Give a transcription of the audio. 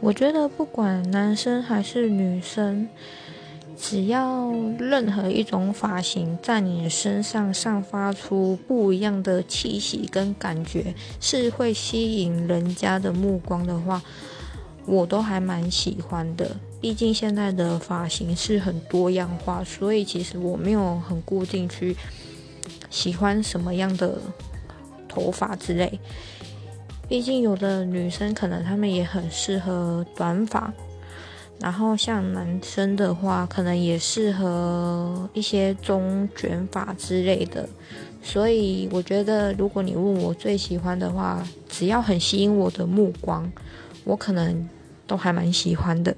我觉得不管男生还是女生，只要任何一种发型在你身上散发出不一样的气息跟感觉，是会吸引人家的目光的话，我都还蛮喜欢的。毕竟现在的发型是很多样化，所以其实我没有很固定去喜欢什么样的头发之类。毕竟有的女生可能她们也很适合短发，然后像男生的话，可能也适合一些中卷发之类的。所以我觉得，如果你问我最喜欢的话，只要很吸引我的目光，我可能都还蛮喜欢的。